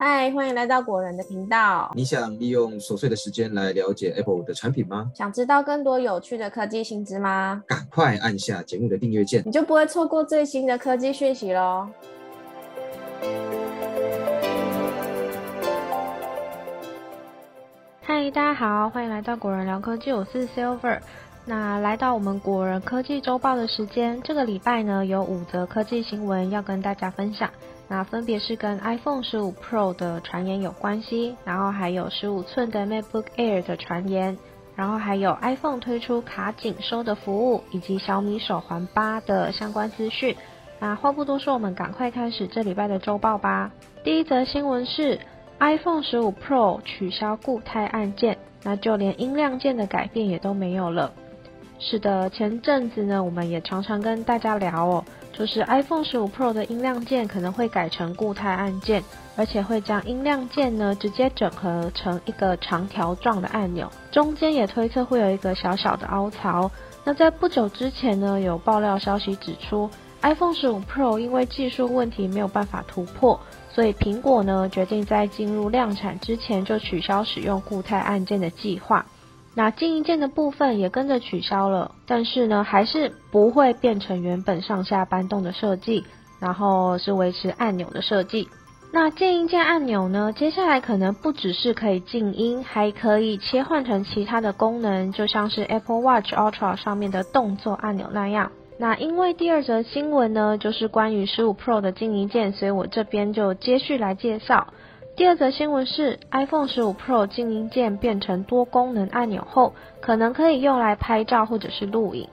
嗨，欢迎来到果仁的频道。你想利用琐碎的时间来了解 Apple 的产品吗？想知道更多有趣的科技新知吗？赶快按下节目的订阅键，你就不会错过最新的科技讯息喽。嗨，大家好，欢迎来到果仁聊科技，我是 Silver。那来到我们果仁科技周报的时间，这个礼拜呢有五则科技新闻要跟大家分享。那分别是跟 iPhone 十五 Pro 的传言有关系，然后还有十五寸的 MacBook Air 的传言，然后还有 iPhone 推出卡紧收的服务，以及小米手环八的相关资讯。那话不多说，我们赶快开始这礼拜的周报吧。第一则新闻是 iPhone 十五 Pro 取消固态按键，那就连音量键的改变也都没有了。是的，前阵子呢，我们也常常跟大家聊哦。就是 iPhone 十五 Pro 的音量键可能会改成固态按键，而且会将音量键呢直接整合成一个长条状的按钮，中间也推测会有一个小小的凹槽。那在不久之前呢，有爆料消息指出，iPhone 十五 Pro 因为技术问题没有办法突破，所以苹果呢决定在进入量产之前就取消使用固态按键的计划。那静音键的部分也跟着取消了，但是呢，还是不会变成原本上下搬动的设计，然后是维持按钮的设计。那静音键按钮呢，接下来可能不只是可以静音，还可以切换成其他的功能，就像是 Apple Watch Ultra 上面的动作按钮那样。那因为第二则新闻呢，就是关于十五 Pro 的静音键，所以我这边就接续来介绍。第二则新闻是，iPhone 十五 Pro 静音键变成多功能按钮后，可能可以用来拍照或者是录影。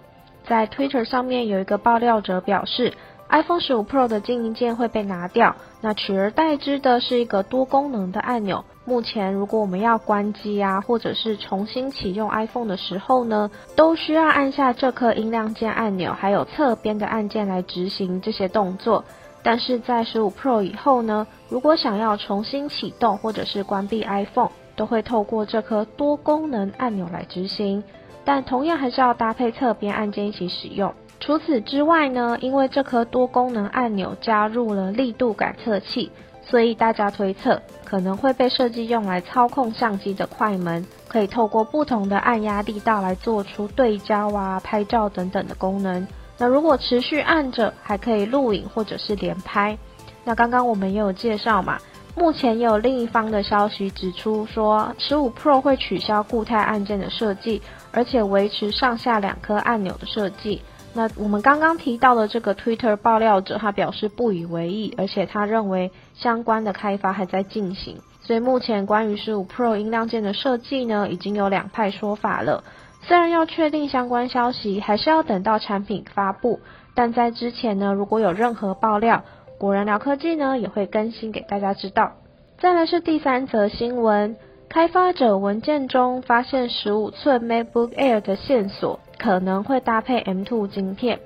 在 Twitter 上面有一个爆料者表示，iPhone 十五 Pro 的静音键会被拿掉，那取而代之的是一个多功能的按钮。目前如果我们要关机啊，或者是重新启用 iPhone 的时候呢，都需要按下这颗音量键按钮，还有侧边的按键来执行这些动作。但是在十五 Pro 以后呢，如果想要重新启动或者是关闭 iPhone，都会透过这颗多功能按钮来执行，但同样还是要搭配侧边按键一起使用。除此之外呢，因为这颗多功能按钮加入了力度感测器，所以大家推测可能会被设计用来操控相机的快门，可以透过不同的按压力道来做出对焦啊、拍照等等的功能。那如果持续按着，还可以录影或者是连拍。那刚刚我们也有介绍嘛，目前也有另一方的消息指出说，十五 Pro 会取消固态按键的设计，而且维持上下两颗按钮的设计。那我们刚刚提到的这个 Twitter 爆料者，他表示不以为意，而且他认为相关的开发还在进行。所以目前关于十五 Pro 音量键的设计呢，已经有两派说法了。虽然要确定相关消息，还是要等到产品发布，但在之前呢，如果有任何爆料，果然聊科技呢也会更新给大家知道。再来是第三则新闻，开发者文件中发现十五寸 MacBook Air 的线索可能会搭配 M2 晶片。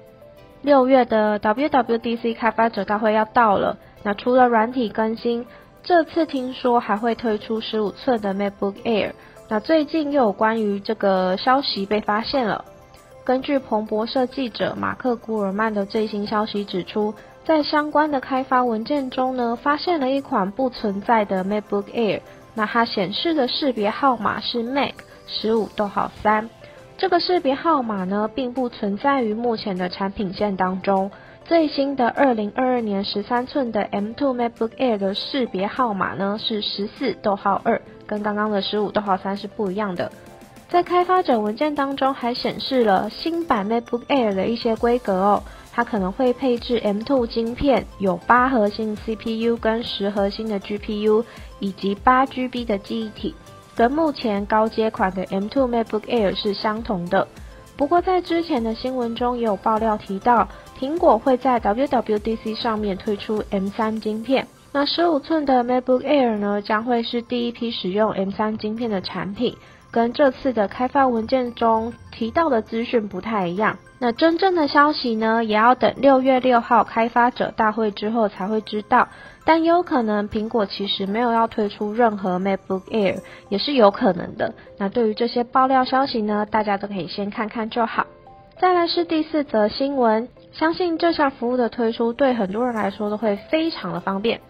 六月的 WWDC 开发者大会要到了，那除了软体更新，这次听说还会推出十五寸的 MacBook Air。那最近又有关于这个消息被发现了。根据彭博社记者马克古尔曼的最新消息指出，在相关的开发文件中呢，发现了一款不存在的 MacBook Air。那它显示的识别号码是 Mac 十五逗号三。这个识别号码呢，并不存在于目前的产品线当中。最新的二零二二年十三寸的 M2 MacBook Air 的识别号码呢是十四逗号二，跟刚刚的十五逗号三是不一样的。在开发者文件当中还显示了新版 MacBook Air 的一些规格哦，它可能会配置 M2 晶片，有八核心 CPU 跟十核心的 GPU，以及八 GB 的记忆体，跟目前高阶款的 M2 MacBook Air 是相同的。不过在之前的新闻中也有爆料提到。苹果会在 WWDC 上面推出 M3 晶片，那十五寸的 MacBook Air 呢，将会是第一批使用 M3 晶片的产品，跟这次的开发文件中提到的资讯不太一样。那真正的消息呢，也要等六月六号开发者大会之后才会知道，但有可能苹果其实没有要推出任何 MacBook Air，也是有可能的。那对于这些爆料消息呢，大家都可以先看看就好。再来是第四则新闻，相信这项服务的推出对很多人来说都会非常的方便。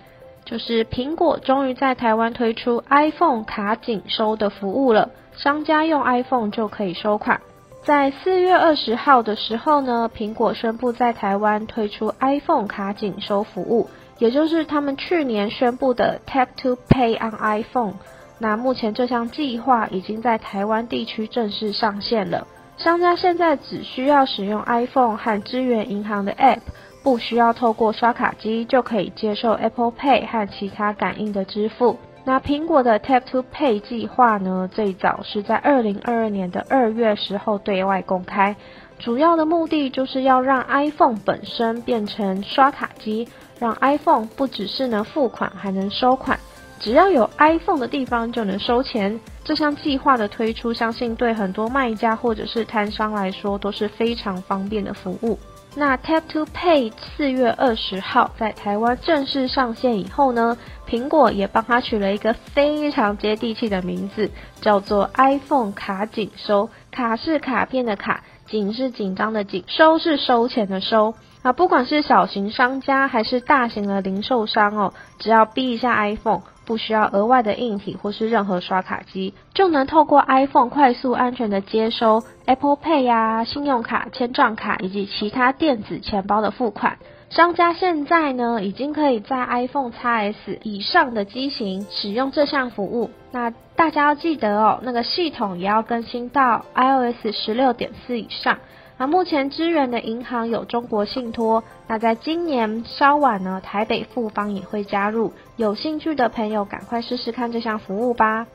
就是苹果终于在台湾推出 iPhone 卡紧收的服务了，商家用 iPhone 就可以收款。在四月二十号的时候呢，苹果宣布在台湾推出 iPhone 卡紧收服务，也就是他们去年宣布的 Tap to Pay on iPhone。那目前这项计划已经在台湾地区正式上线了。商家现在只需要使用 iPhone 和支援银行的 App，不需要透过刷卡机就可以接受 Apple Pay 和其他感应的支付。那苹果的 Tap to Pay 计划呢，最早是在二零二二年的二月时候对外公开，主要的目的就是要让 iPhone 本身变成刷卡机，让 iPhone 不只是能付款，还能收款。只要有 iPhone 的地方就能收钱。这项计划的推出，相信对很多卖家或者是摊商来说都是非常方便的服务。那 Tap to Pay 四月二十号在台湾正式上线以后呢，苹果也帮它取了一个非常接地气的名字，叫做 iPhone 卡紧收。卡是卡片的卡，紧是紧张的紧，收是收钱的收。啊，不管是小型商家还是大型的零售商哦，只要逼一下 iPhone。不需要额外的硬体或是任何刷卡机，就能透过 iPhone 快速安全的接收 Apple Pay 呀、信用卡、千账卡以及其他电子钱包的付款。商家现在呢，已经可以在 iPhone XS 以上的机型使用这项服务。那大家要记得哦，那个系统也要更新到 iOS 十六点四以上。那目前支援的银行有中国信托，那在今年稍晚呢，台北富邦也会加入。有兴趣的朋友，赶快试试看这项服务吧。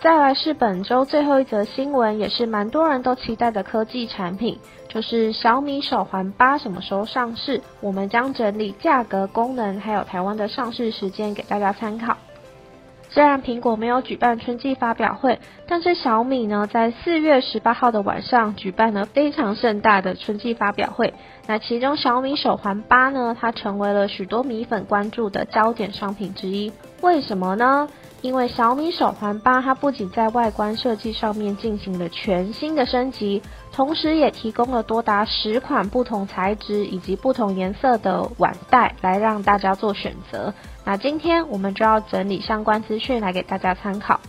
再来是本周最后一则新闻，也是蛮多人都期待的科技产品，就是小米手环八什么时候上市？我们将整理价格、功能，还有台湾的上市时间给大家参考。虽然苹果没有举办春季发表会，但是小米呢，在四月十八号的晚上举办了非常盛大的春季发表会。那其中小米手环八呢，它成为了许多米粉关注的焦点商品之一。为什么呢？因为小米手环八它不仅在外观设计上面进行了全新的升级，同时也提供了多达十款不同材质以及不同颜色的腕带来让大家做选择。那今天我们就要整理相关资讯来给大家参考。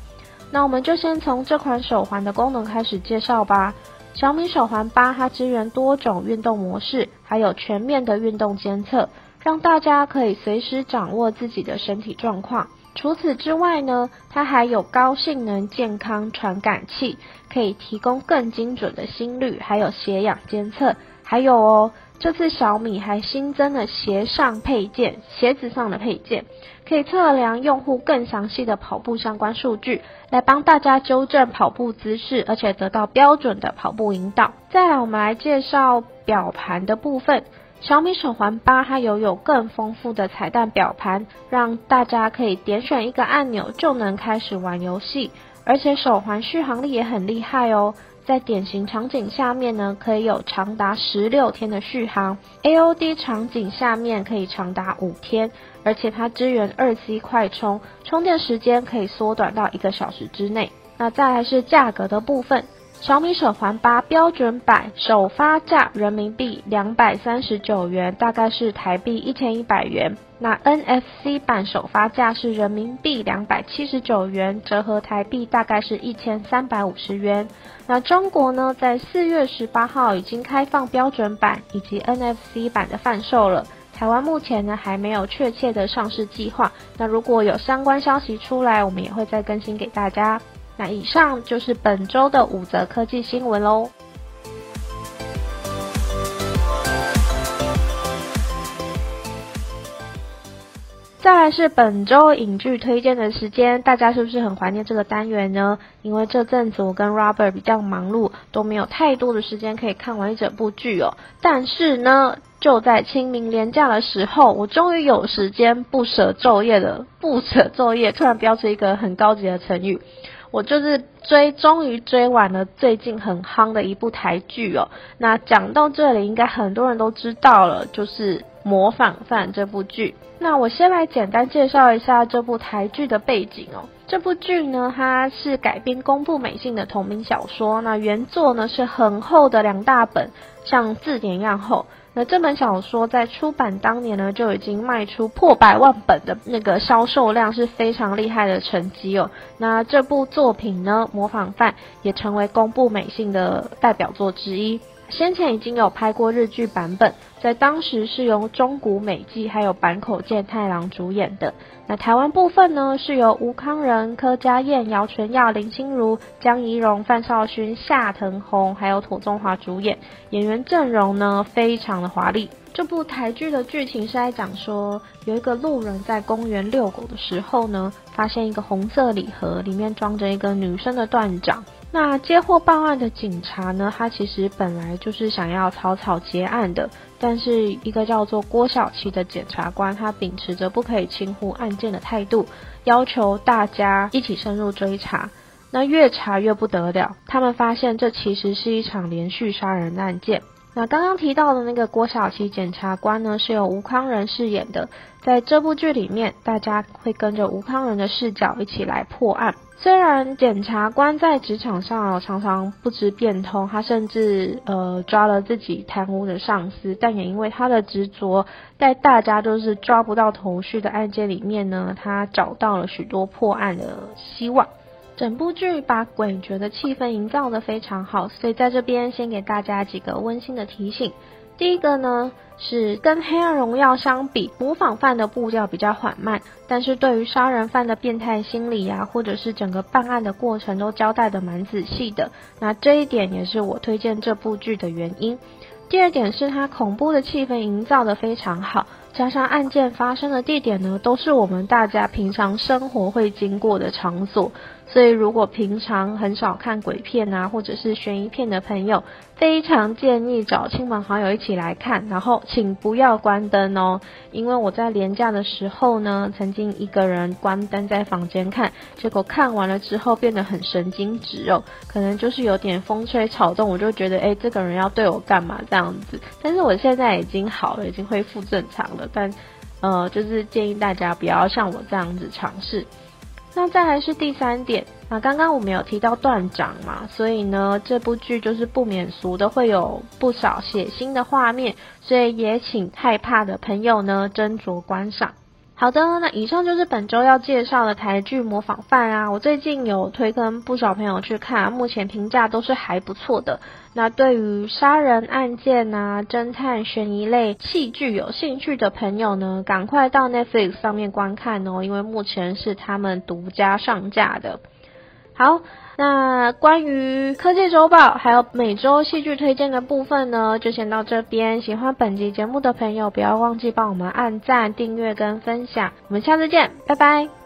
那我们就先从这款手环的功能开始介绍吧。小米手环八它支援多种运动模式，还有全面的运动监测，让大家可以随时掌握自己的身体状况。除此之外呢，它还有高性能健康传感器，可以提供更精准的心率，还有血氧监测。还有哦，这次小米还新增了鞋上配件，鞋子上的配件，可以测量用户更详细的跑步相关数据，来帮大家纠正跑步姿势，而且得到标准的跑步引导。再来，我们来介绍表盘的部分。小米手环八它拥有更丰富的彩蛋表盘，让大家可以点选一个按钮就能开始玩游戏，而且手环续航力也很厉害哦。在典型场景下面呢，可以有长达十六天的续航；AOD 场景下面可以长达五天，而且它支援二 C 快充，充电时间可以缩短到一个小时之内。那再来是价格的部分。小米手环八标准版首发价人民币两百三十九元，大概是台币一千一百元。那 NFC 版首发价是人民币两百七十九元，折合台币大概是一千三百五十元。那中国呢，在四月十八号已经开放标准版以及 NFC 版的贩售了。台湾目前呢还没有确切的上市计划。那如果有相关消息出来，我们也会再更新给大家。那以上就是本周的五则科技新闻喽。再来是本周影剧推荐的时间，大家是不是很怀念这个单元呢？因为这阵子我跟 Robert 比较忙碌，都没有太多的时间可以看完一整部剧哦。但是呢，就在清明连假的时候，我终于有时间不舍昼夜的不舍昼夜，突然标出一个很高级的成语。我就是追，终于追完了最近很夯的一部台剧哦。那讲到这里，应该很多人都知道了，就是《模仿犯》这部剧。那我先来简单介绍一下这部台剧的背景哦。这部剧呢，它是改编公布美信的同名小说。那原作呢是很厚的两大本，像字典一样厚。那这本小说在出版当年呢，就已经卖出破百万本的那个销售量，是非常厉害的成绩哦。那这部作品呢，《模仿犯》也成为公布美信的代表作之一。先前已经有拍过日剧版本，在当时是由中谷美纪还有坂口健太郎主演的。那台湾部分呢，是由吴康仁、柯佳燕、姚纯耀、林心如、江宜蓉、范少勋、夏藤红还有土中华主演，演员阵容呢非常的华丽。这部台剧的剧情是在讲说，有一个路人在公园遛狗的时候呢，发现一个红色礼盒，里面装着一个女生的断掌。那接获报案的警察呢？他其实本来就是想要草草结案的，但是一个叫做郭小琪的检察官，他秉持着不可以轻忽案件的态度，要求大家一起深入追查。那越查越不得了，他们发现这其实是一场连续杀人案件。那刚刚提到的那个郭小琪检察官呢，是由吴康仁饰演的。在这部剧里面，大家会跟着吴康仁的视角一起来破案。虽然检察官在职场上常常不知变通，他甚至呃抓了自己贪污的上司，但也因为他的执着，在大家都是抓不到头绪的案件里面呢，他找到了许多破案的希望。整部剧把诡谲的气氛营造的非常好，所以在这边先给大家几个温馨的提醒。第一个呢是跟《黑暗荣耀》相比，模仿犯的步调比较缓慢，但是对于杀人犯的变态心理啊，或者是整个办案的过程都交代的蛮仔细的。那这一点也是我推荐这部剧的原因。第二点是它恐怖的气氛营造的非常好。加上案件发生的地点呢，都是我们大家平常生活会经过的场所，所以如果平常很少看鬼片啊，或者是悬疑片的朋友，非常建议找亲朋好友一起来看，然后请不要关灯哦，因为我在廉价的时候呢，曾经一个人关灯在房间看，结果看完了之后变得很神经质哦，可能就是有点风吹草动，我就觉得哎，这个人要对我干嘛这样子，但是我现在已经好了，已经恢复正常了。但，呃，就是建议大家不要像我这样子尝试。那再来是第三点，那刚刚我们有提到断掌嘛，所以呢，这部剧就是不免俗的会有不少血腥的画面，所以也请害怕的朋友呢斟酌观赏。好的，那以上就是本周要介绍的台剧《模仿犯》啊。我最近有推跟不少朋友去看，目前评价都是还不错的。那对于杀人案件啊、侦探悬疑类戏剧有兴趣的朋友呢，赶快到 Netflix 上面观看哦，因为目前是他们独家上架的。好。那关于科技周报还有每周戏剧推荐的部分呢，就先到这边。喜欢本集节目的朋友，不要忘记帮我们按赞、订阅跟分享。我们下次见，拜拜。